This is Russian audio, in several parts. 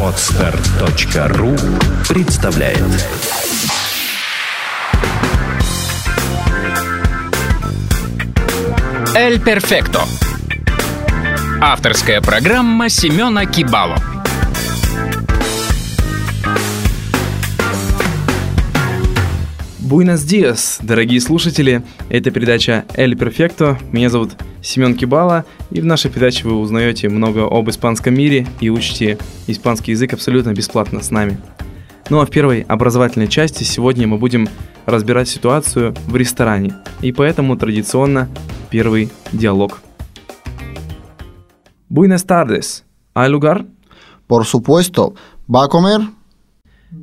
Отстар.ру представляет Эль Перфекто. Авторская программа Семена Кибало. Буэнос диас, дорогие слушатели. Это передача Эль Перфекто. Меня зовут Семен Кибала, и в нашей передаче вы узнаете много об испанском мире и учите испанский язык абсолютно бесплатно с нами. Ну а в первой образовательной части сегодня мы будем разбирать ситуацию в ресторане, и поэтому традиционно первый диалог. Buenas tardes. ¿Hay lugar? Por supuesto. ¿Va a comer?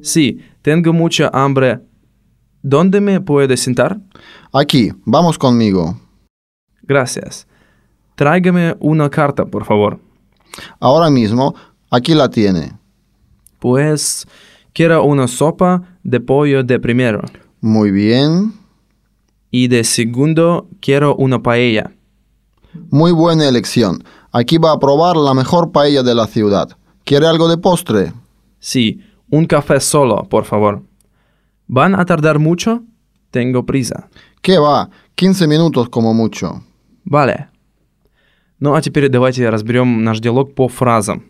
Sí, tengo mucha hambre. ¿Dónde me puedo sentar? Aquí. Vamos conmigo. Gracias. Tráigame una carta, por favor. Ahora mismo. Aquí la tiene. Pues quiero una sopa de pollo de primero. Muy bien. Y de segundo quiero una paella. Muy buena elección. Aquí va a probar la mejor paella de la ciudad. ¿Quiere algo de postre? Sí, un café solo, por favor. ¿Van a tardar mucho? Tengo prisa. ¿Qué va? 15 minutos como mucho. Vale. Ну а теперь давайте разберем наш диалог по фразам.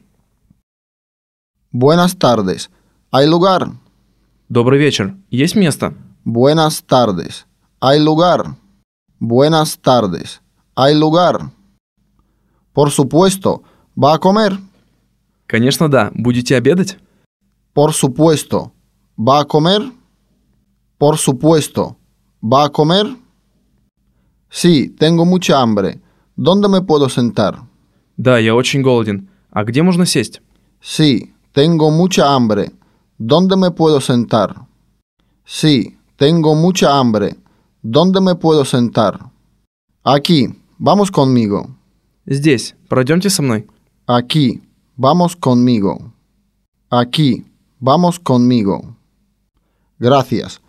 Buenas tardes. ¿Hay lugar? Добрый вечер. Есть место? Buenas tardes. ¿Hay lugar? Buenas tardes. ¿Hay lugar? Por supuesto. ¿Va a comer? Конечно, да. Будете обедать? Por supuesto. ¿Va a comer? Por supuesto. ¿Va a comer? Sí, tengo mucha hambre. ¿Dónde me puedo sentar? Да, я очень голоден. А где можно сесть? Sí, tengo mucha hambre. ¿Dónde me puedo sentar? Sí, tengo mucha hambre. ¿Dónde me puedo sentar? Aquí, vamos conmigo. Здесь. Пройдемте со мной. Aquí, vamos conmigo. Aquí, vamos conmigo. Gracias.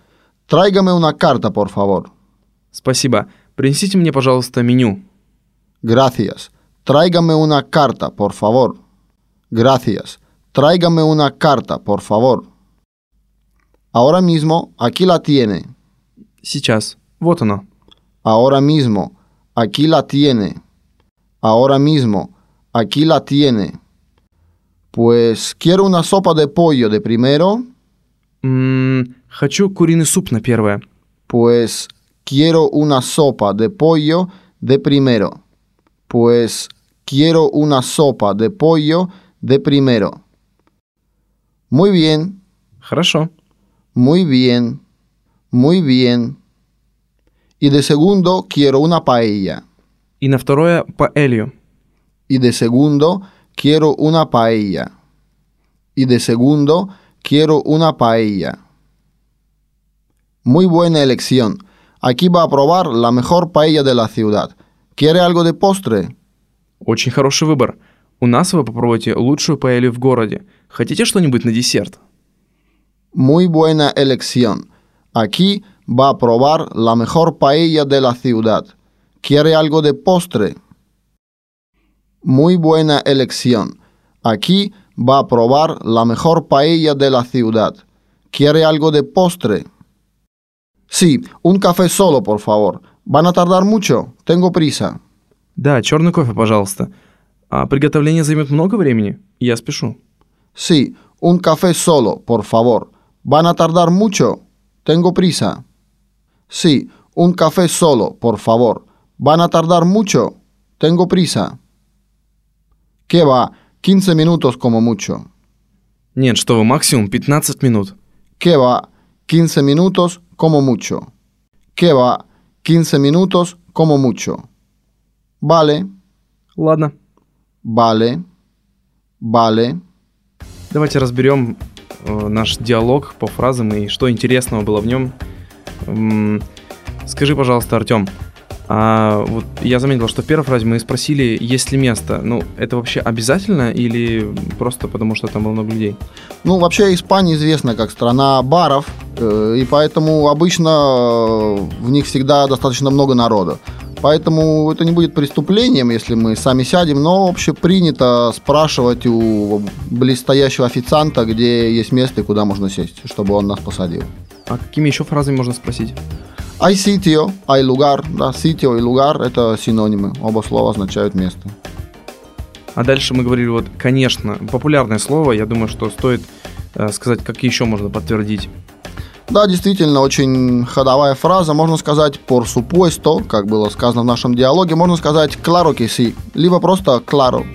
Tráigame una carta, por favor. Спасибо. Принесите мне, пожалуйста, меню. Gracias. Tráigame una carta, por favor. Gracias. Tráigame una carta, por favor. Ahora mismo, aquí la tiene. Сейчас. Вот оно. Ahora mismo, aquí la tiene. Ahora mismo, aquí la tiene. Pues quiero una sopa de pollo de primero. М, хочу куриный суп на первое. Pues quiero una sopa de pollo de primero. Pues quiero una sopa de pollo de primero. Muy bien, Хорошо. muy bien, muy bien. Y de segundo quiero una paella. И на второе паэлью. Y de segundo quiero una paella. Y de segundo quiero una paella. Muy buena elección. Aquí va a probar la mejor paella de la ciudad. ¿Quiere algo de postre? Очень хороший выбор. У нас вы попробуйте лучшую паэлью в городе. Хотите что-нибудь на десерт? Muy buena elección. Aquí va a probar la mejor paella de la ciudad. ¿Quiere algo de postre? Muy buena elección. Aquí va a probar la mejor paella de la ciudad. ¿Quiere algo de postre? Sí, un café solo, por favor. ¿Van a tardar mucho? Tengo prisa. Да, черный кофе, пожалуйста. А приготовление займет много времени? Я спешу. Sí, un café solo, por favor. ¿Van a tardar mucho? Tengo prisa. Sí, un café solo, por favor. ¿Van a tardar mucho? Tengo prisa. ¿Qué va? 15 minutos como mucho. Нет, что вы, максимум 15 минут. ¿Qué va? 15 minutos como mucho. ¿Qué va? 15 minutos como mucho. Vale, Ладно, vale, vale. давайте разберем э, наш диалог по фразам и что интересного было в нем. М, скажи, пожалуйста, Артем, а вот я заметил, что в первой фразе мы спросили, есть ли место. Ну, это вообще обязательно или просто потому, что там было много людей? Ну, вообще Испания известна как страна баров, э, и поэтому обычно э, в них всегда достаточно много народа. Поэтому это не будет преступлением, если мы сами сядем, но общепринято спрашивать у близстоящего официанта, где есть место и куда можно сесть, чтобы он нас посадил. А какими еще фразами можно спросить? Ай sitio, ай lugar, да, sitio и lugar – это синонимы, оба слова означают место. А дальше мы говорили, вот, конечно, популярное слово, я думаю, что стоит э, сказать, как еще можно подтвердить. Да, действительно, очень ходовая фраза. Можно сказать por supuesto, как было сказано в нашем диалоге. Можно сказать claro que sí, либо просто claro.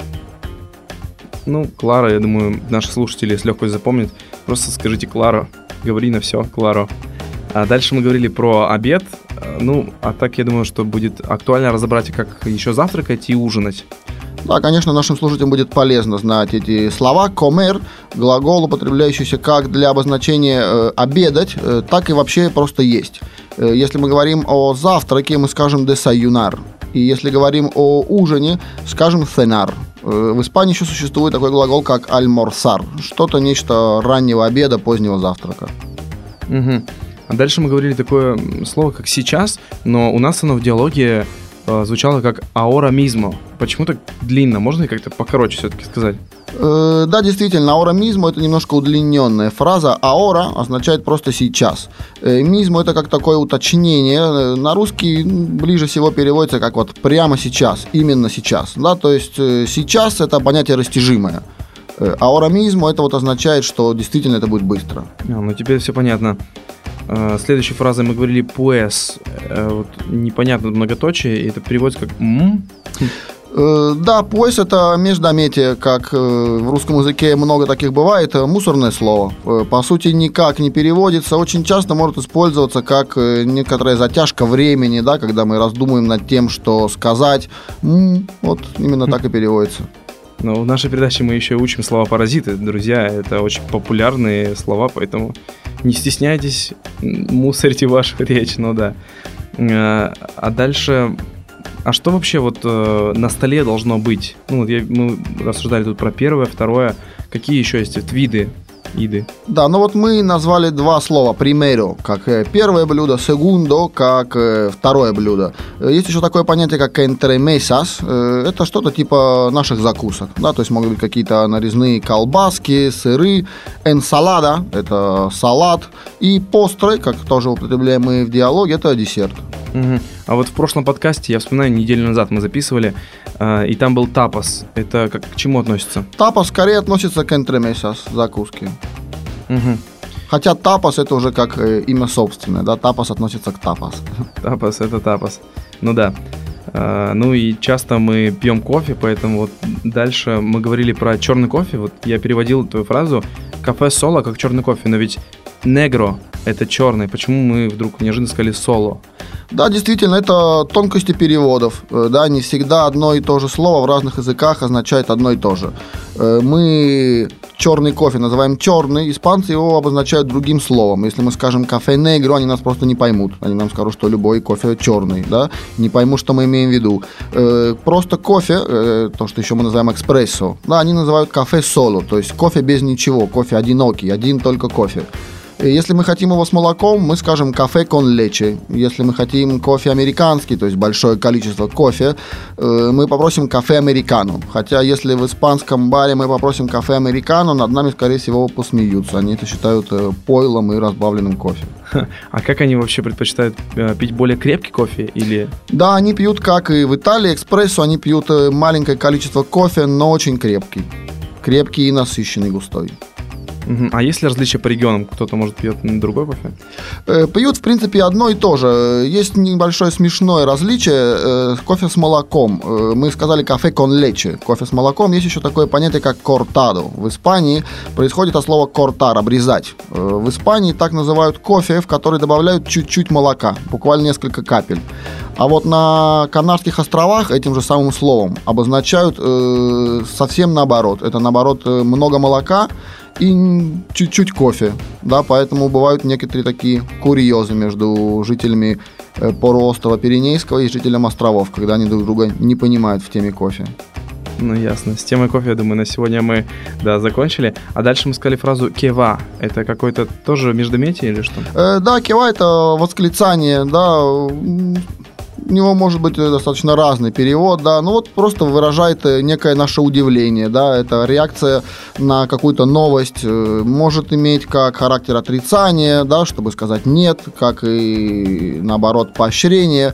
Ну, Клара, я думаю, наши слушатели с легкостью запомнят. Просто скажите Клара, говори на все, Кларо. А дальше мы говорили про обед. Э, Ну, а так я думаю, что будет актуально разобрать, как еще завтракать и ужинать. Да, конечно, нашим слушателям будет полезно знать эти слова. Comer – глагол, употребляющийся как для обозначения э, обедать, э, так и вообще просто есть. Э, если мы говорим о завтраке, мы скажем desayunar. И если говорим о ужине, скажем cenar. Э, в Испании еще существует такой глагол, как almorzar. Что-то нечто раннего обеда, позднего завтрака. Мгм. А дальше мы говорили такое слово, как сейчас, но у нас оно в диалоге э, звучало как аора мизмо. Почему так длинно? Можно как-то покороче все-таки сказать? Э, да, действительно, аора мизмо это немножко удлиненная фраза. Аора означает просто сейчас. Э, мизмо это как такое уточнение. Э, На русский ближе всего переводится как вот прямо сейчас, именно сейчас. Да, то есть э, сейчас это понятие растяжимое. Э, Аора мизмо это вот означает, что действительно это будет быстро. А, ну теперь все понятно. Э, Следующей фразой мы говорили «pues». Э, Вот непонятно многоточие, и это переводится как «м». Э, Да, пояс это междометие, как в русском языке много таких бывает, мусорное слово. По сути, никак не переводится, очень часто может использоваться как некоторая затяжка времени, да, когда мы раздумываем над тем, что сказать. М, Вот именно так и переводится. Но в нашей передаче мы еще учим слова паразиты. Друзья, это очень популярные слова, поэтому не стесняйтесь, мусорьте вашу речь, ну да. Э, А дальше... А что вообще вот э, на столе должно быть? Ну, вот я- мы рассуждали тут про первое, второе. Какие еще есть вот виды еды? Да, ну вот мы назвали два слова. Primero, как э, первое блюдо, segundo, как э, второе блюдо. Э, Есть еще такое понятие, как entremesas. Это что-то типа наших закусок. Да, то есть могут быть какие-то нарезные колбаски, сыры, ensalada, это салат, и postres, как тоже употребляем мы в диалоге, это десерт. Мгм. А вот в прошлом подкасте, я вспоминаю, неделю назад мы записывали, э, и там был тапас. Это как к чему относится? Тапас скорее относится к entremeses, закуски. Мгм. Хотя тапас это уже как э, имя собственное, да, тапас относится к тапас. Тапас это тапас. Ну да. А, ну и часто мы пьем кофе, поэтому вот дальше мы говорили про черный кофе. Вот я переводил твою фразу кафе соло как черный кофе, но ведь негро это черный. Почему мы вдруг неожиданно сказали соло? Да, действительно, это тонкости переводов. Э, Да, не всегда одно и то же слово в разных языках означает одно и то же. Э, Мы черный кофе называем черный, испанцы его обозначают другим словом. Если мы скажем кафе негро, они нас просто не поймут. Они нам скажут, что любой кофе черный, да, не поймут, что мы имеем в виду. Э, Просто кофе, то, что еще мы называем экспрессо, да, они называют кафе соло, то есть кофе без ничего, кофе одинокий, один только кофе. Э, Если мы хотим его с молоком, мы скажем кафе кон лечи. Если мы хотим кофе американский, то есть большое количество кофе, э, мы попросим кафе американо. Хотя если в испанском баре мы попросим кафе американо, над нами, скорее всего, посмеются. Они это считают э, пойлом и разбавленным кофе. А как они вообще предпочитают пить более крепкий кофе или... Да, они пьют, как и в Италии, экспрессо, они пьют маленькое количество кофе, но очень крепкий. Крепкий и насыщенный, густой. А есть ли различия по регионам? Кто-то, может, пьет другой кофе? Э, Пьют, в принципе, одно и то же. Есть небольшое смешное различие. э, Кофе с молоком. Э, Мы сказали кафе кон лече. Кофе с молоком. Есть еще такое понятие, как кортадо. В Испании происходит от слова кортар, обрезать. В Испании так называют кофе, в который добавляют чуть-чуть молока, буквально несколько капель. А вот на Канарских островах этим же самым словом обозначают э, совсем наоборот. Это наоборот много молока и чуть-чуть кофе. Да, поэтому бывают некоторые такие курьезы между жителями э, полуострова Пиренейского и жителями островов, когда они друг друга не понимают в теме кофе. Ну, ясно. С темой кофе, я думаю, на сегодня мы, да, закончили. А дальше мы сказали фразу «кева». Это какой-то тоже междометие или что? Э, да, кива это восклицание, да. У него может быть э, достаточно разный перевод, да, ну вот просто выражает э, некое наше удивление, да, это реакция на какую-то новость э, может иметь как характер отрицания, да, чтобы сказать нет, как и наоборот поощрение,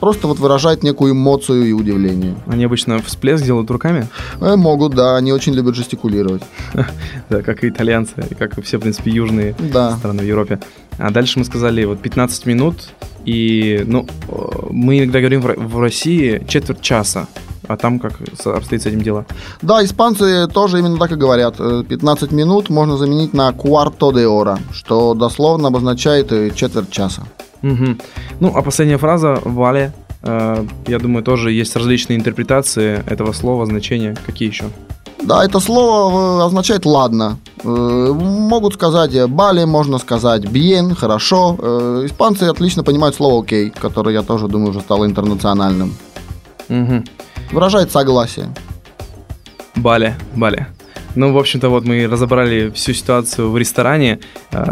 просто вот выражает некую эмоцию и удивление. Они обычно всплеск делают руками? Могут, да, они очень любят жестикулировать. Да, как и итальянцы, как и все, в принципе, южные страны в Европе. А дальше мы сказали вот 15 минут, и, ну, мы иногда говорим в России четверть часа. А там как обстоит с этим дело? Да, испанцы тоже именно так и говорят. 15 минут можно заменить на cuarto de hora, что дословно обозначает э, четверть часа. Угу. Ну, а последняя фраза «вале», э, я думаю, тоже есть различные интерпретации этого слова, значения. Какие еще? Да, это слово э, означает «ладно». Э, могут сказать «бали», можно сказать «bien», «хорошо». Э, испанцы отлично понимают слово «окей», которое, я тоже думаю, уже стало интернациональным. Угу. Выражает согласие. Бали, Бали. Ну, в общем-то, вот мы разобрали всю ситуацию в ресторане.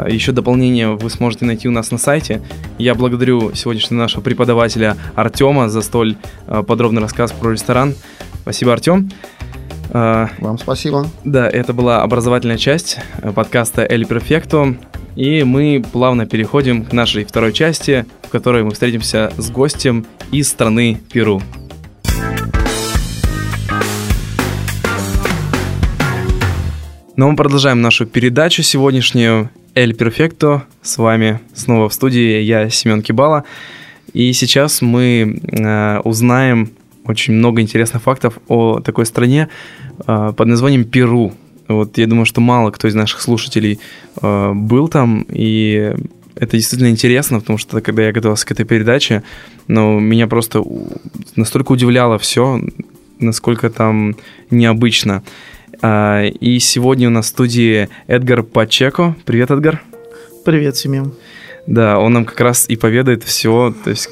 Еще дополнение вы сможете найти у нас на сайте. Я благодарю сегодняшнего нашего преподавателя Артема за столь подробный рассказ про ресторан. Спасибо, Артем. А, Вам спасибо. Да, это была образовательная часть э, подкаста «Эль Перфекто». И мы плавно переходим к нашей второй части, в которой мы встретимся с гостем из страны Перу. Но ну, мы продолжаем нашу передачу сегодняшнюю «Эль Перфекто». С вами снова в студии я, Семен Кибала. И сейчас мы э, узнаем очень много интересных фактов о такой стране э, под названием Перу. Вот я думаю, что мало кто из наших слушателей э, был там, и это действительно интересно, потому что когда я готовился к этой передаче, ну, меня просто настолько удивляло все, насколько там необычно. Э, и сегодня у нас в студии Эдгар Пачеко. Привет, Эдгар. Привет, Семен. Да, он нам как раз и поведает все, то есть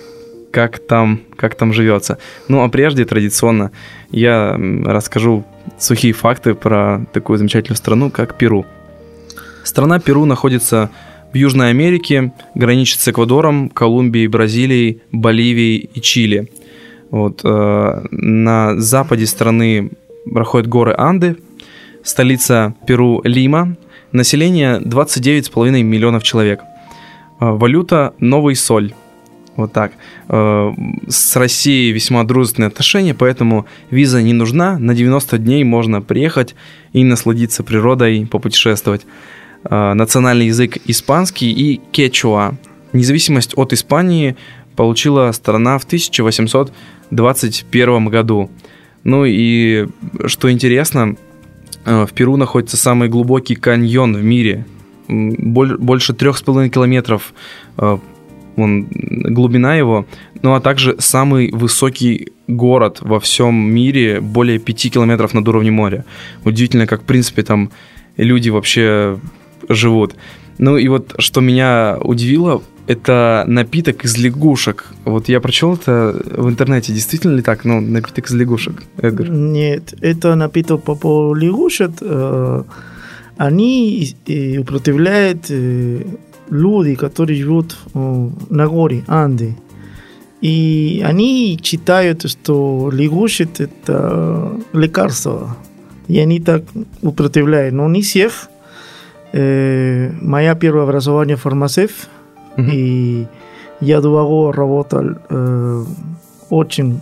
как там, как там живется. Ну, а прежде, традиционно, я расскажу сухие факты про такую замечательную страну, как Перу. Страна Перу находится в Южной Америке, граничит с Эквадором, Колумбией, Бразилией, Боливией и Чили. Вот, э, на западе страны проходят горы Анды, столица Перу Лима, население 29,5 миллионов человек. Э, валюта – новый соль. Вот так. Э, с Россией весьма дружественные отношения, поэтому виза не нужна. На 90 дней можно приехать и насладиться природой, попутешествовать. Э, национальный язык испанский и кечуа. Независимость от Испании получила страна в 1821 году. Ну и что интересно, э, в Перу находится самый глубокий каньон в мире. Больше трех с половиной километров вон, глубина его, ну а также самый высокий город во всем мире, более 5 километров над уровнем моря. Удивительно, как, в принципе, там люди вообще живут. Ну и вот, что меня удивило, это напиток из лягушек. Вот я прочел это в интернете. Действительно ли так? Ну, напиток из лягушек, Эдгар? Нет, это напиток по лягушек. Э, они употребляют э, люди, которые живут на горе, Анды. И они считают, что лягушек – это лекарство. И они так употребляют. Но не всех. Э, моя первое образование фармацевт. Mm-hmm. И я два года работал э, очень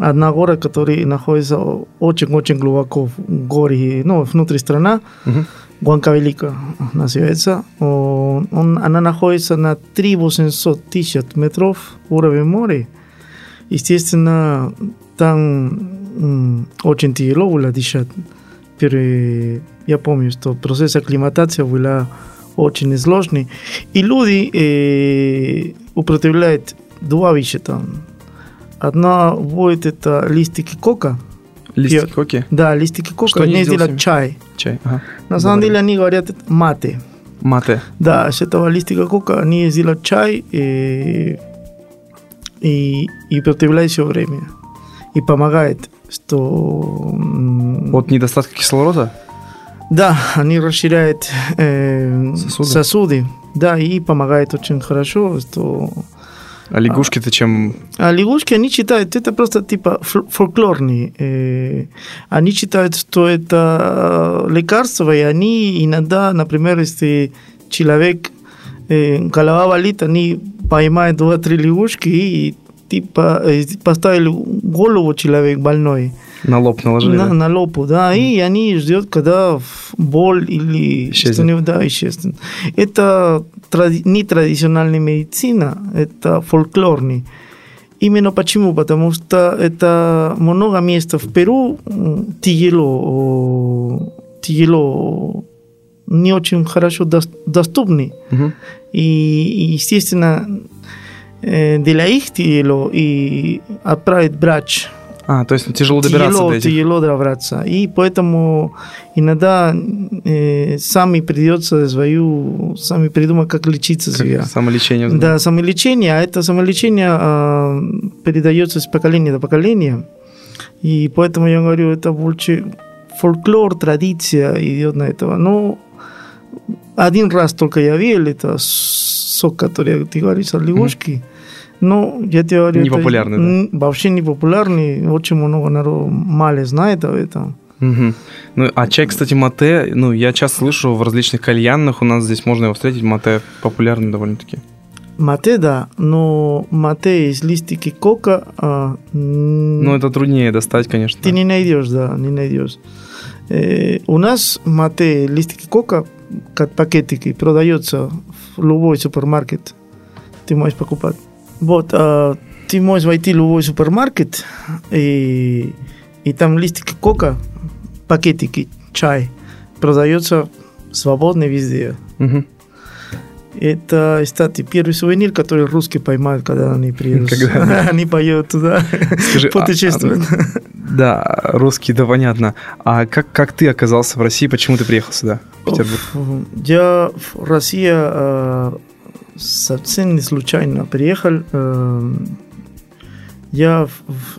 одна гора, которая находится очень-очень глубоко в горе, ну, внутри страны. Uh-huh. Велика называется. Он, она находится на 3800 тысяч метров уровня моря. Естественно, там очень тяжело было дышать. Pero я помню, что процесс акклиматации был очень сложный. И люди э, употребляют два вещи там. Одна будет это листики кока – Листики коки? Да, листики коки. Что они делают чай. Чай, ага. На самом деле они говорят мате. Мате. Да, с этого листика кока они делают чай и, и, и употребляют все время. И помогает, что... От недостатка кислорода? Да, они расширяют э, сосуды. сосуды. Да, и помогает очень хорошо, что А лягушки-то чем... А лягушки, они считают, это просто типа фол- фольклорные. Э, они считают, что это э, лекарство, и они иногда, например, если человек э, голова болит, они поймают два-три лягушки и типа поставили голову человек больной На лоб наложили? на, да? на лопу, да, и они ждет, когда боль или Исчезнет. что-нибудь, да, исчезнет. Это тради- не традиционная медицина, это фольклорный. Именно почему? Потому что это много мест в Перу тяжело, тяжело, не очень хорошо дос- доступны. И, и, естественно, э, для их тяжело и отправить врач А, то есть тяжело добираться тяжело, до этих. тяжело добраться. И поэтому иногда э, сами придется свою, сами придумать, как лечиться себя. Как самолечение. Да, самолечение, а это самолечение а, передается с поколения до поколения. И поэтому я говорю, это больше фольклор, традиция идет на этого. Но один раз только я видел, это сок, который ты говоришь, от лягушки. Но я тебе говорю, Не это да? Вообще не популярный, очень много народу мало знает об этом. Мгм. Ну, а чай, кстати, мате, ну, я часто слышу в различных кальянных, у нас здесь можно его встретить, мате популярный довольно-таки. Мате, да, но мате из листики кока а, Ну, это труднее достать, конечно. Ты не найдешь, да, не найдешь. Э, у нас мате листики кока, как пакетики, продается в любой супермаркет. Ты можешь покупать. Вот, а, ты можешь войти в любой супермаркет, и, и там листики кока, пакетики, чай, продается свободно везде. Мгм. Это, кстати, первый сувенир, который русские поймают, когда они приедут. Когда? Они поедут туда, Скажи, а- путешествуют. Да, русский, да, понятно. А как, как ты оказался в России, почему ты приехал сюда, в Петербург? Я в Россию э, совсем не случайно приехал. Э, я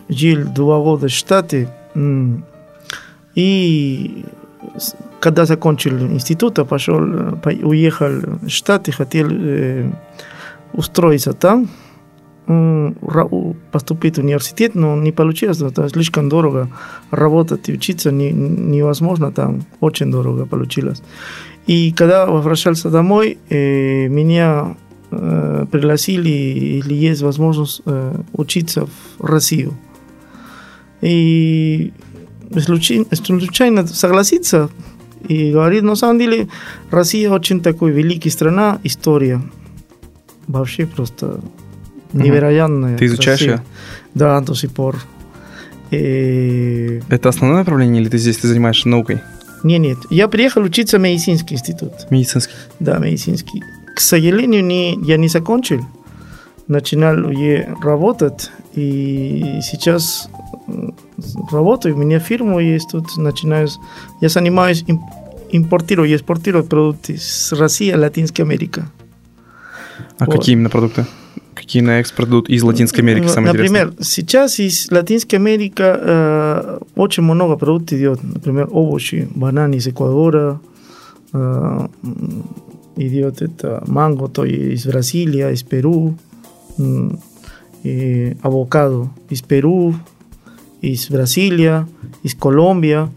жил два года в Штаты. м, И когда закончил институт, пошел, э, уехал в Штаты, хотел э, устроиться там, поступить в университет, но не получилось, это слишком дорого. Работать и учиться не- невозможно там, очень дорого получилось. И когда возвращался домой, э, меня э, пригласили, или есть возможность э, учиться в Россию. И случайно, случайно согласиться и говорит, на самом деле, Россия очень такой великая страна, история. Вообще просто невероятная. Ты изучаешь её? Да, до сих пор. Э, Это основное направление или ты здесь ты занимаешься наукой? нет, нет. Я приехал учиться в медицинский институт. Медицинский. Да, медицинский. К сожалению, не, я не закончил. Начинал я работать, и сейчас работаю. У меня фирма есть тут, начинаю... Я занимаюсь, им- импортирую и экспортирую продукты с России в Латинской Америке. А Вот. какие именно продукты? Какие на экспорт идут из Латинской Америки, самое Например, интересное? сейчас из Латинской Америки э, очень много продуктов идет. Например, овощи, бананы из Эквадора, э, м, идет это манго, то из Бразилии, из Перу, м, и авокадо из Перу, из Бразилии, из Колумбия.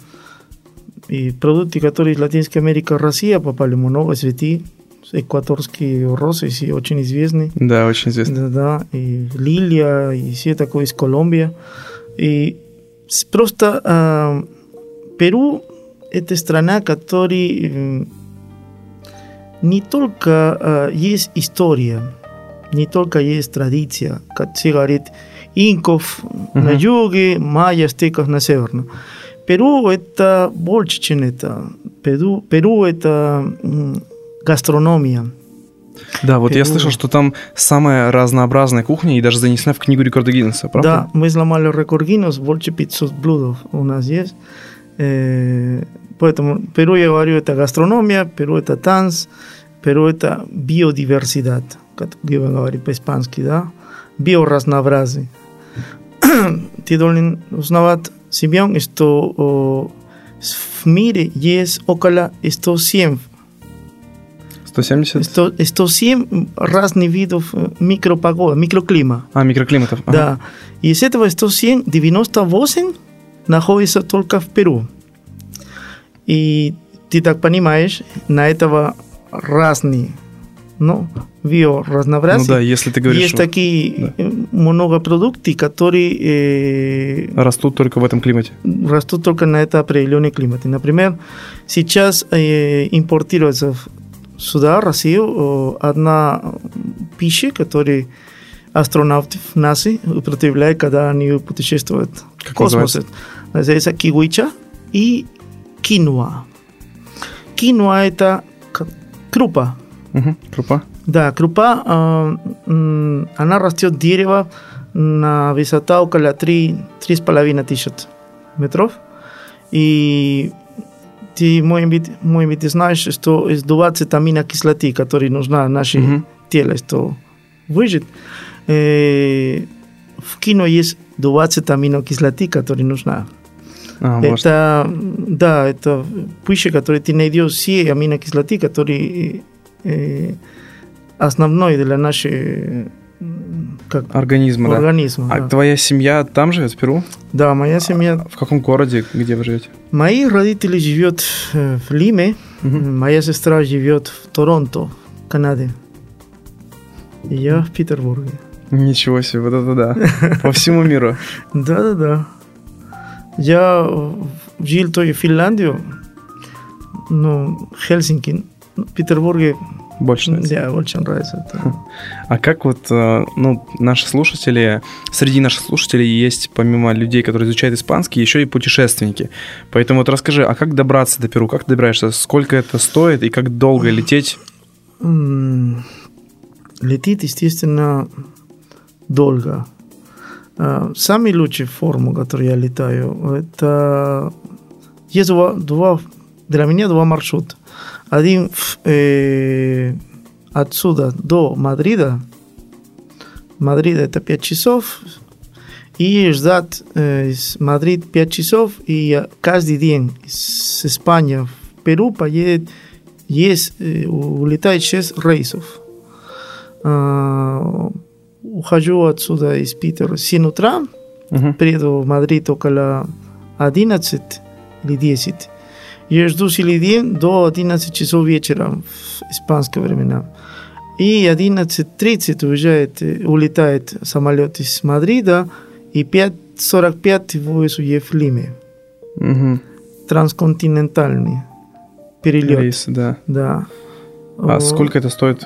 И продукты, которые из Латинской Америки, Россия попали много, цветы, экваторские розы, и очень известные. Да, очень известно. Да, да, и Лилия, и все такое из Колумбии. И с- просто а, Перу это страна, которая м, не только а, есть история, не только есть традиция, как se говорит, инков на юге, майя, астеков на северном. Перу это больше, чем это. Перу, Перу это гастрономия. Да, вот я Перу. слышал, что там самая разнообразная кухня и даже занесена в книгу рекорда Гиннесса, правда? Да, мы сломали рекорд Гиннес, больше 500 блюдов у нас есть. Э, поэтому Перу, я говорю, это гастрономия, Перу это танц, Перу это биодиверсидad, как я говорю по-испански, да? Биоразнообразие. Ты должен узнавать, Симеон, что о, в мире есть около 107 170? 100, 107 разных видов э, микропогода, микроклима. А, микроклиматов. ага. Да. И из этого 107, 98 находится только в Перу. И ты так понимаешь, на этого разные, ну, биоразнообразие. Ну да, если ты говоришь, Есть такие э, много продуктов, которые э, растут только в этом климате. растут только на это определенный климат. Например, сейчас э, импортируется сюда, в Россию, э, одна пища, которую астронавты НАСА употребляют, когда они путешествуют в космосе. Называется кигуича и кинуа. Кинуа – это крупа. Мгм, Крупа. Да, крупа, м, она растет дерево на высота около 3, 3,5 тысяч метров. И ты, может быть, может быть, знаешь, что сдувается аминокислоты, которые нужна нашему Мгм. телу, что выжить. Э, в кино есть 20 аминокислоты, которые нужна. А. Это, да, это пища, которая ты найдешь все аминокислоты, которые э, основной для нашей как, Организма, да. организма. А да. твоя семья там живет, в Перу? Да, моя семья, В каком городе, где вы живете? мои родители живут э, в Лиме, Мгм. моя сестра живет в Торонто, Канаде. И я в Петербурге. Ничего себе, вот это да. По всему миру. Да, да, да. Я жил то в Финляндию, ну, Хельсинки, ну, Петербурге, Больше нравится. да, очень нравится. это. А как вот, э, ну, наши слушатели, среди наших слушателей есть, помимо людей, которые изучают испанский, еще и путешественники. Поэтому вот расскажи, а как добраться до Перу? Как ты добираешься? Сколько это стоит и как долго лететь? Летит, естественно, долго. А, Самый лучший форму, который я летаю, это... Есть два, два- для меня два маршрута. Один э, отсюда до Мадрида. Мадрида это 5 часов. И ждать э, из Мадрид 5 часов. И каждый день из Испании в Перу поедет есть, э, улетает 6 рейсов. Ухожу отсюда из Питера в 7 утра, Мгм. приеду в Мадрид около 11 или 10. Я жду целый день до 11 часов вечера в испанское времена. И 11.30 уезжает, улетает самолет из Мадрида, и 5.45 вывезу я в Лиме. Мгм. Трансконтинентальный перелет. Рейс, да. Да. А О, сколько это стоит?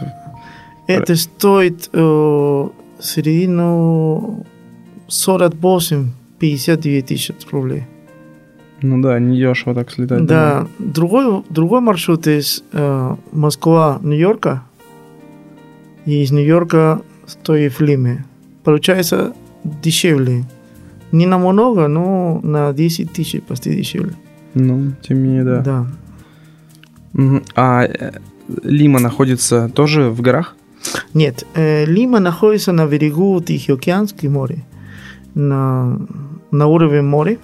Это стоит э, середину 48-59 тысяч рублей. Ну да, не дешево так слетать. Да. Другой, другой маршрут из э, Москва, Нью-Йорка. И из Нью-Йорка стоит в Лиме. Получается дешевле. Не намного, но на 10 тысяч почти дешевле. Ну, тем не менее, да. да. А э, Лима находится тоже в горах? Нет, э, Лима находится на берегу Тихоокеанского моря, на, на уровне моря.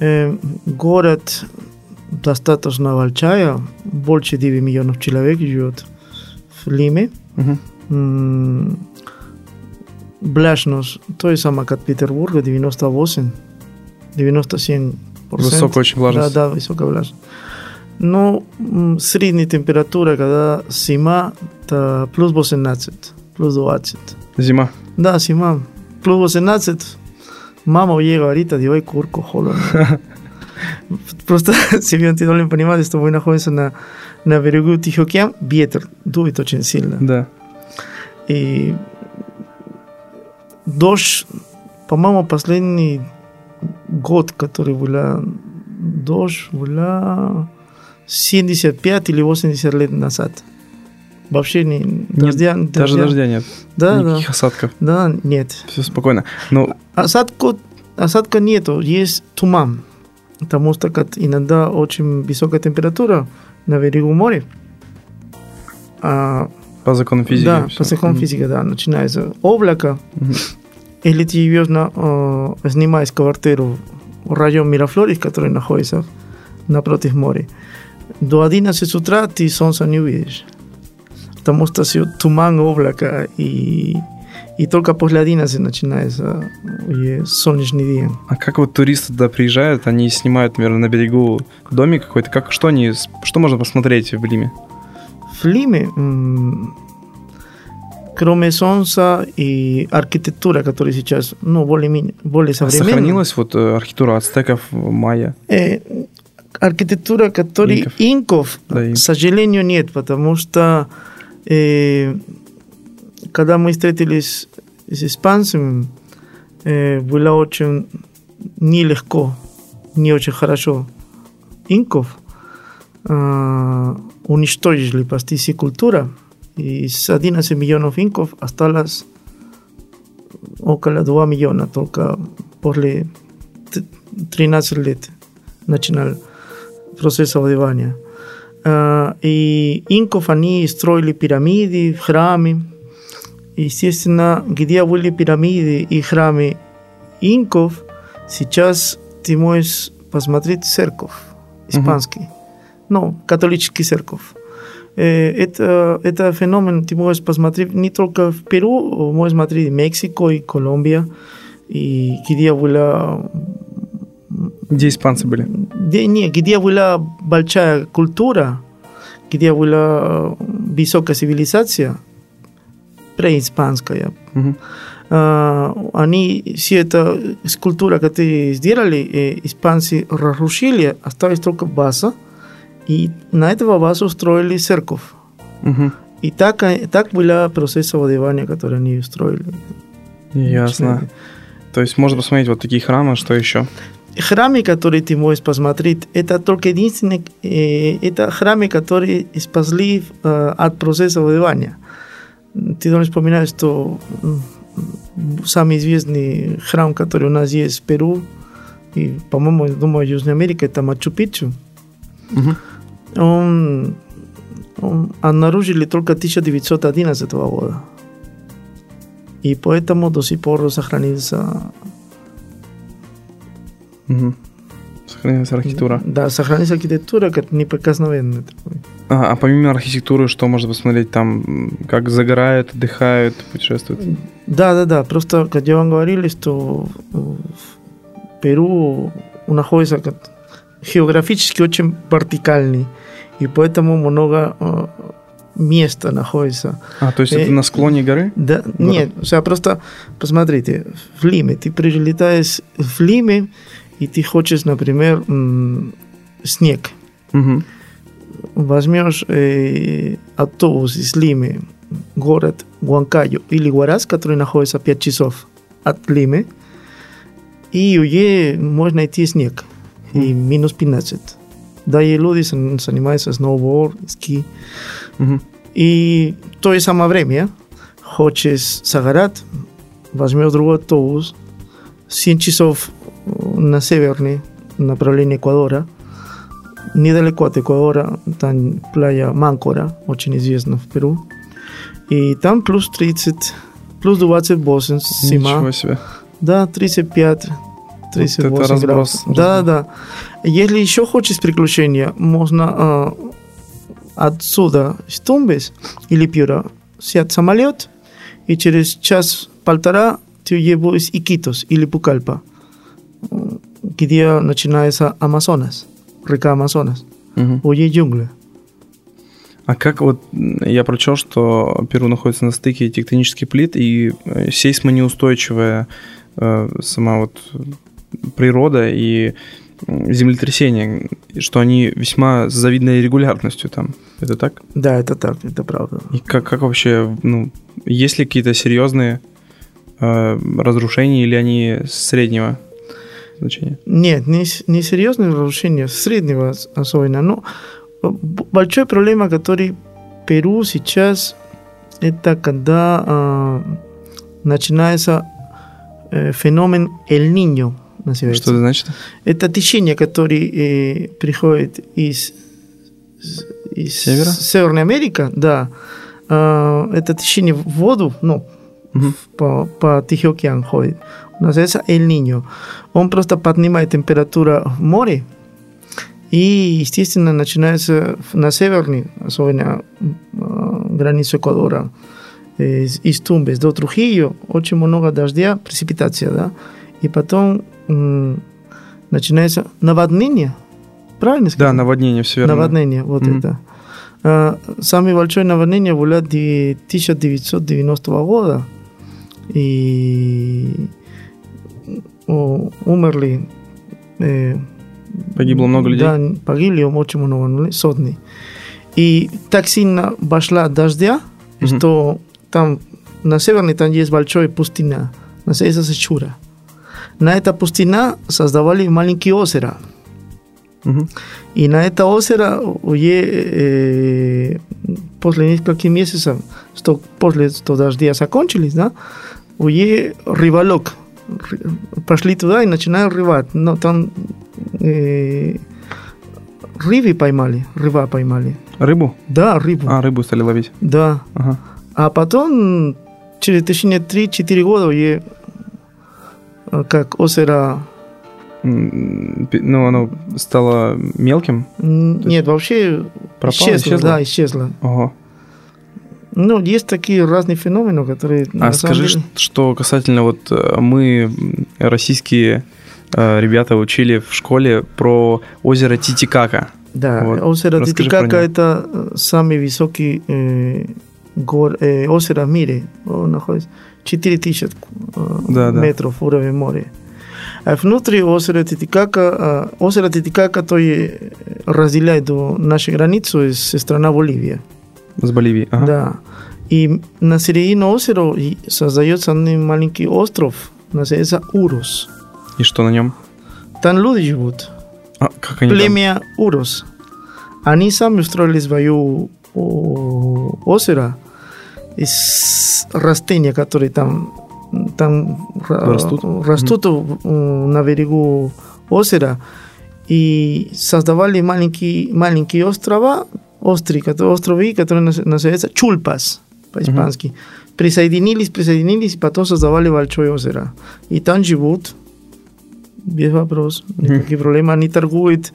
Э, город достаточно большая, больше 9 миллионов человек живет в Лиме. М, Влажность, то же самое, как Петербурга, 98, 97 Высокая очень влажность. Да, да, высокая влажность. Но м, средняя температура, когда зима, это плюс 18, плюс 20. Зима. Да, зима, плюс 18. Мама llega ahorita, digo, ay, curco, холодно. Просто, si bien ты должен понимать, что мы находимся на, на берегу Тихоокеан, ветер дует очень сильно. Да. И дождь, по-моему, последний год, который была дождь, была 75 или 80 лет назад. Вообще не, дождя, Даже дождя нет. Да, Никаких да. осадков. Да, нет. Все спокойно. Ну, Осадка, осадка нету, есть туман. Потому что как иногда очень высокая температура на берегу моря. А, по законам физики. да, всё. по законам Мгм. физики, да, начинается облако, Мгм. или ты на, э, снимаешь квартиру в район Мирафлорис, который находится напротив моря. До 11 утра ты солнца не увидишь. потому что все туман, облако, и, и только после 11 начинается солнечный день. А как вот туристы туда приезжают, они снимают, наверное, на берегу домик какой-то, как, что они, что можно посмотреть в Лиме? В Лиме, кроме солнца и архитектура, которая сейчас, ну, более, более А современная. сохранилась вот архитектура ацтеков, майя? Э, архитектура, которой Инков. инков, Да, инков. к сожалению, нет, потому что э, когда мы встретились с испанцами, э, было очень нелегко, не очень хорошо. Инков э, уничтожили почти всю культуру, и с 11 миллионов инков осталось около 2 миллиона только после т- 13 лет начинал процесс овладевания. И инков они строили пирамиды, храмы. Естественно, где были пирамиды и храмы инков, сейчас ты можешь посмотреть церковь испанский, ну, католический церковь. Это, это феномен ты можешь посмотреть не только в Перу, можешь смотреть в Мексико и Колумбия, и где была Где испанцы были? где, не, где была большая культура, где была высокая цивилизация, преиспанская, Мгм. а, они все это скульптура, которую сделали, э, испанцы разрушили, осталась только база, и на этого базу строили церковь. Мгм. И так, э, так был процесс овладевания, который они устроили. Ясно. То есть можно посмотреть вот такие храмы, что еще? Храмы, которые ты можешь посмотреть, это только единственные, э, это храмы, которые спасли э, от процесса воевания. Ты должен вспоминать, что самый известный храм, который у нас есть в Перу, и, по-моему, я думаю, в Южной Америке, это Мачу-Пикчу. Мгм. Он, он обнаружили только 1911 года. И поэтому до сих пор сохранился Мгм. Сохранилась архитектура. Да, сохранилась архитектура как неприкосновенная. А, а помимо архитектуры, что можно посмотреть там? Как загорают, отдыхают, путешествуют? Да, да, да. Просто, как я вам говорили, что в Перу находится как- географически очень вертикальный. И поэтому много э, места находится. А, то есть это Э, на склоне горы? Да, нет, o sea, просто посмотрите, в Лиме, ты прилетаешь в Лиме, и ты хочешь, например, снег. Мгм. возьмешь э, автобус из Лимы, город Гуанкайо или Гуарас, который находится 5 часов от Лимы, и уже можно найти снег, и минус 15. Да, и люди зан- занимаются сноуборд, ски. И в то же самое время хочешь загорать, возьмешь другой автобус, 100 часов на северный направление Эквадора, недалеко от Эквадора, там плaya Мánкора, очень известна в Перу. И там плюс 30, плюс 28 зима. Ничего себе. Да, 35, 38 это разброс, градусов. разброс. Да, да. Если еще хочешь приключения, можно а, отсюда, из Тумбес или Пьюра, сядь самолет, и через час-полтора ты уже будешь Икитос или Пукальпа, где начинается Амазонас, река Амазонас, Мгм. уже джунгли. А как вот я прочел, что Перу находится на стыке тектонических плит и э, сейсмонеустойчивая э, сама вот природа и землетрясения, что они весьма с завидной регулярностью там. Это так? Да, это так, это правда. И как, как вообще, ну, есть ли какие-то серьезные э, разрушения или они среднего значения? Нет, не, не серьезное разрушение, среднего ос- особенно. Но э, большой проблема, который Перу сейчас, это когда а, начинается э, феномен Niño, называется. Что это значит? Это течение, которое э, приходит из, из Севера? Северной Америки, да. А, это течение в воду, ну, По Тихий океан ходит. Называется El Niño. Просто поднимает температуру в море, и, естественно, начинается на северной, особенно, а, границу Эквадора, э, из Тумбес до Трухилlo, очень много дождя, преципитация, да, и потом начинается наводнение, правильно Да, сказать? наводнение, все верно. Наводнение, вот Мгм. это. А, самое большое наводнение было де- 1990 года. И о, умерли. э, Погибло много людей? Да, погибли очень много, сотни. И так сильно пошла дождя, Мгм. что там на северной там есть большая пустыня, называется Сечура. На этой пустыне создавали маленькие озера. Мгм. И на это озеро уже э, после нескольких месяцев, что после что дождя закончились, да, уже рыболок р- пошли туда и начинают рыбать. Но там э, рыбы поймали, рыба поймали. Рыбу? Да, рыбу. А, рыбу стали ловить. Да. Ага. А потом, через течение 3-4 года, уже э, как озеро Ну, оно стало мелким? нет, вообще Пропало, исчезло, исчезло? да, исчезло. Ого. Ну, есть такие разные феномены, которые... А скажи, деле- что касательно вот э, мы, м, российские э, ребята, учили в школе про озеро Титикака. Да, Вот. озеро Расскажи Титикака это э, самый высокий э, гор, э, озеро в мире. Он находится 4000 э, Да, да. метров уровень моря. А внутри озера Титикака, э, озеро Титикака, то и разделяет нашей границу с страна Боливия. С Боливии. Ага. Да. И на середине озера создается маленький остров, называется Урус. И что на нем? Там люди живут. А, как они там? племя Урос. Они сами устроили свое о, озеро из растения, которые там, там ра- Растут? растут в- на берегу озера. И создавали маленькие, маленькие острова, которые, островы, которые наз- называются чульпас по-испански. Присоединились, присоединились, и потом создавали большое озеро. И там живут без вопрос, никаких проблем. Они торгуют,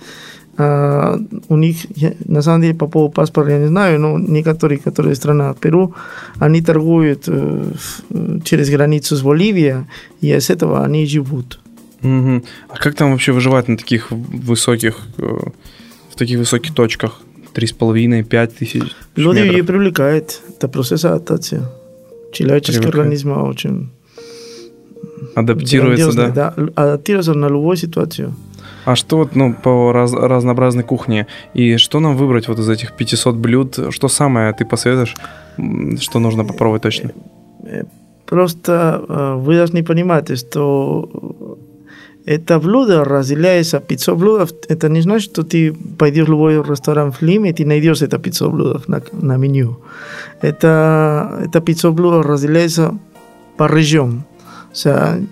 а, у них, на самом деле, по поводу паспорта я не знаю, но некоторые, которые страна Перу, они торгуют э, через границу с Боливией, и из этого они живут. Мгм. А как там вообще выживать на таких высоких, э, в таких высоких точках? Три с половиной, пять тысяч Люди метров? ее привлекают, это процесс адаптации. Человеческий Привыкает. организм очень Адаптируется, грандиозный, да? адаптируется на любую ситуацию. А что вот, ну, по раз- разнообразной кухне? И что нам выбрать вот из этих 500 блюд? Что самое ты посоветуешь, что нужно попробовать точно? Просто э, вы должны понимать, что это блюдо разделяется 500 блюдов. Это не значит, что ты пойдешь в любой ресторан в Лиме, и ты найдешь это 500 блюдов на, на меню. Это, это 500 блюдов разделяется по регионам. O sea,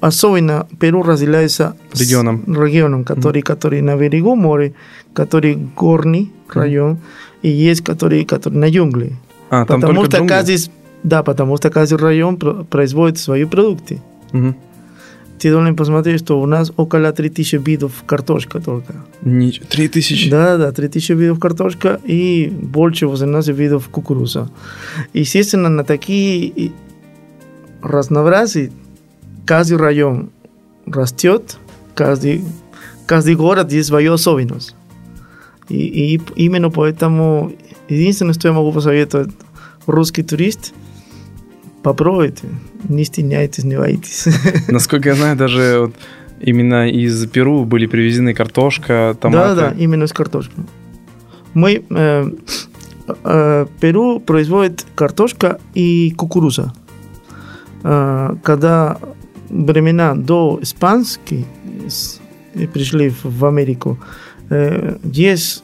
особенно Перу разделяется с Регионом. регионом, который, который на берегу моря, который горный район, и есть который, который на джунгле. А, там Потому только что джунгли? каждый, да, потому что каждый район про- производит свои продукты. Ты должен посмотреть, что у нас около 3000 видов картошка только. Нич- Три тысячи? Да, да, 3000 видов картошка и больше 18 видов кукуруза. Естественно, на такие разнообразие каждый район растет, каждый, каждый город есть свою особенность. И, и именно поэтому единственное, что я могу посоветовать русский турист, попробуйте, не стесняйтесь, не боитесь. Насколько я знаю, даже вот именно из Перу были привезены картошка, томаты. Да, да, именно с картошкой. Мы, э, э, Перу производит картошка и кукуруза. Э, когда времена до испанские с- и пришли в, в Америку, э, есть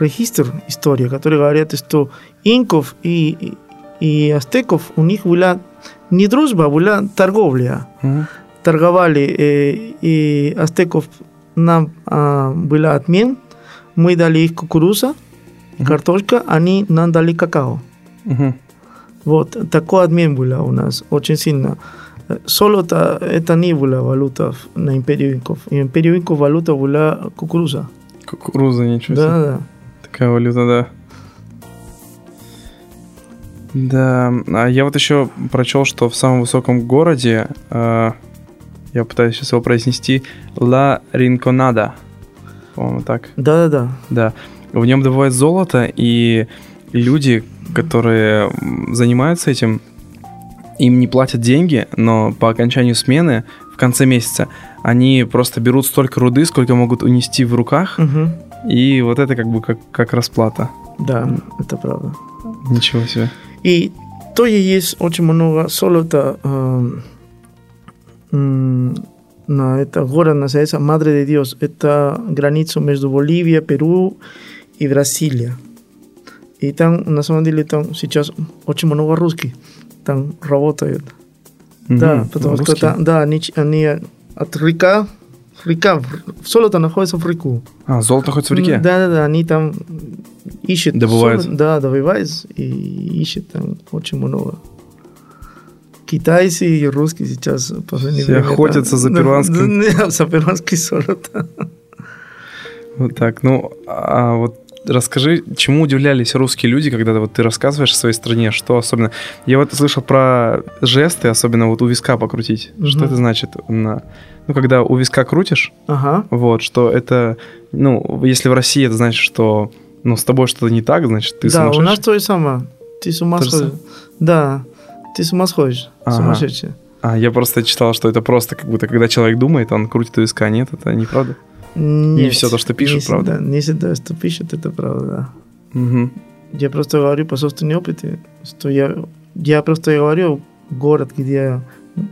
регистр истории, который говорит, что инков и, и ацтеков у них была не дружба, была торговля Мгм. торговали, э, и ацтеков нам а, была отмен. Мы дали их кукуруза, картошка, они нам дали какао. Мгм. Вот такой обмен была у нас, очень сильно. Э, Solo это, не была валюта на империю инков. И империю инков валюта была кукуруза. Кукуруза, ничего себе. Да, да. Такая валюта, да. Да, а я вот еще прочел, что в самом высоком городе, э, я пытаюсь сейчас его произнести, Ла Ринконада, по-моему, так, Да-да-да. да. В нем добывают золото, и люди, которые занимаются этим, им не платят деньги, но по окончанию смены, в конце месяца, они просто берут столько руды, сколько могут унести в руках, Мгм. и вот это как бы как, как расплата. Да, это правда. Ничего себе. И то и есть очень много золота. эм, м, на это город называется Madre de Dios. Это граница между Боливия, Перу и Бразилия. И там, на самом деле, там сейчас очень много русских там работают. Да, Мгм. потому что Русские? там, да, они, ч- они от река, река, в- золото находится в реку. А, золото находится в реке? Да, да, да, они там ищут. Добывают. соло- да, добывают и ищут там очень много. Китайцы и русские сейчас Все время там- охотятся за Да, перуанским. да, за перуанским золото. Вот так. Ну, а вот расскажи, чему удивлялись русские люди, когда вот ты рассказываешь о своей стране, что особенно... Я вот слышал про жесты, особенно вот у виска покрутить. Что Мгм. это значит? На... Ну, когда у виска крутишь, Ага. вот, что это... Ну, если в России это значит, что ну, с тобой что-то не так, значит, ты да, у нас сумасшедший. то же самое. Ты с ума сходишь. Да, ты с ума сходишь. Ага. Сумасшедший. А, я просто читал, что это просто как будто, когда человек думает, он крутит у виска. Нет, это неправда? Нет, всё то, что пишут, не правда? всегда- Не всегда, что пишут, это правда, да. Мгм. Я просто говорю по собственному опыту, что я, я просто говорю город, где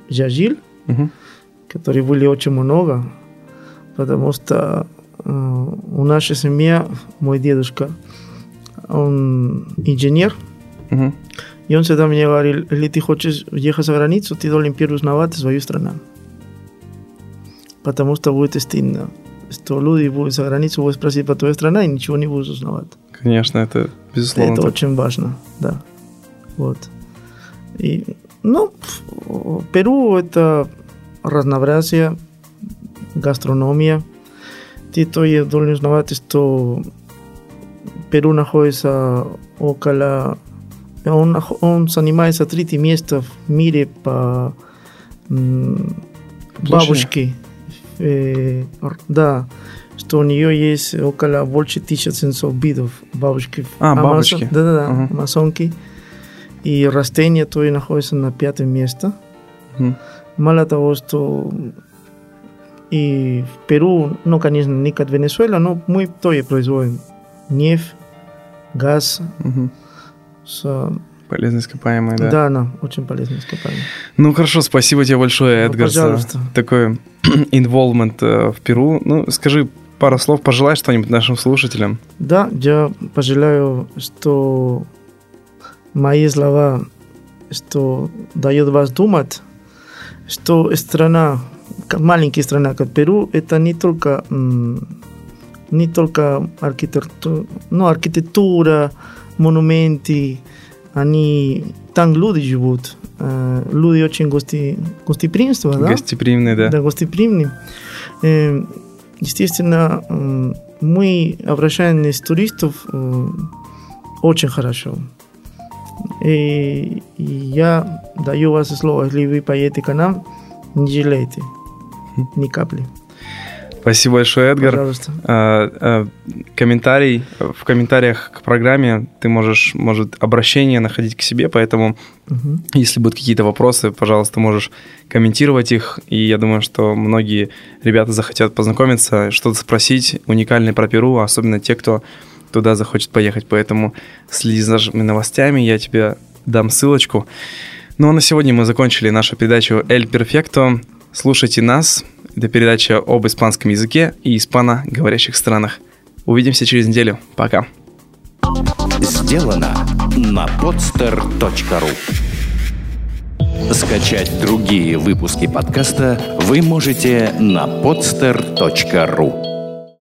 я жил, Мгм. которые были очень много, потому что у нашей семьи мой дедушка, он инженер, Мгм. и он всегда мне говорил, если ты хочешь ехать за границу, ты должен первый узнавать свою страну. Потому что будет стыдно. Что люди будут за границу, будут спросить по твоей стране и ничего не будут узнавать. Конечно, это безусловно. Это так. очень важно, да. Вот. И, ну, Перу это разнообразие, гастрономия. Ты тоже должен знать, что Перу находится около... Он, он занимает третье место в мире по м, бабушке. Э, да, что у нее есть около больше 1700 видов бабушки. А, Амазон- бабочки. Да-да-да, Ага. амазонки. И растения тоже находятся на пятом месте. Мгм. Мало того, что и в Перу, ну, конечно, не как Венесуэла, но мы тоже производим нефть, газ. Мгм. с- Полезные ископаемые, да. да. да, очень полезно ископаемые. Ну хорошо, спасибо тебе большое, Ну, Эдгар, за пожалуйста. такой involvement э, в Перу. Ну, скажи пару слов, пожелай что-нибудь нашим слушателям. Да, я пожелаю, что мои слова, что дает вас думать, что страна, как маленькая страна, как Перу, это не только, не только архитектура, ну, архитектура, монументы, они там люди живут, люди очень гости, гостеприимство, да? Гостеприимный, да. да, гостеприимный. Э, естественно, мы обращаем с туристов очень хорошо. И, и я даю вас слово, если вы поедете к нам, не жалейте ни капли. Спасибо большое, Эдгар. Пожалуйста. А, а, комментарий в комментариях к программе ты можешь, может, обращение находить к себе, поэтому Мгм. если будут какие-то вопросы, пожалуйста, можешь комментировать их, и я думаю, что многие ребята захотят познакомиться, что-то спросить уникальное про Перу, особенно те, кто туда захочет поехать, поэтому следи за нашими новостями, я тебе дам ссылочку. Ну а на сегодня мы закончили нашу передачу «Эль Перфекто». Слушайте нас. Это передача об испанском языке и испаноговорящих странах. Увидимся через неделю. Пока. Сделано на podster.ru Скачать другие выпуски подкаста вы можете на podster.ru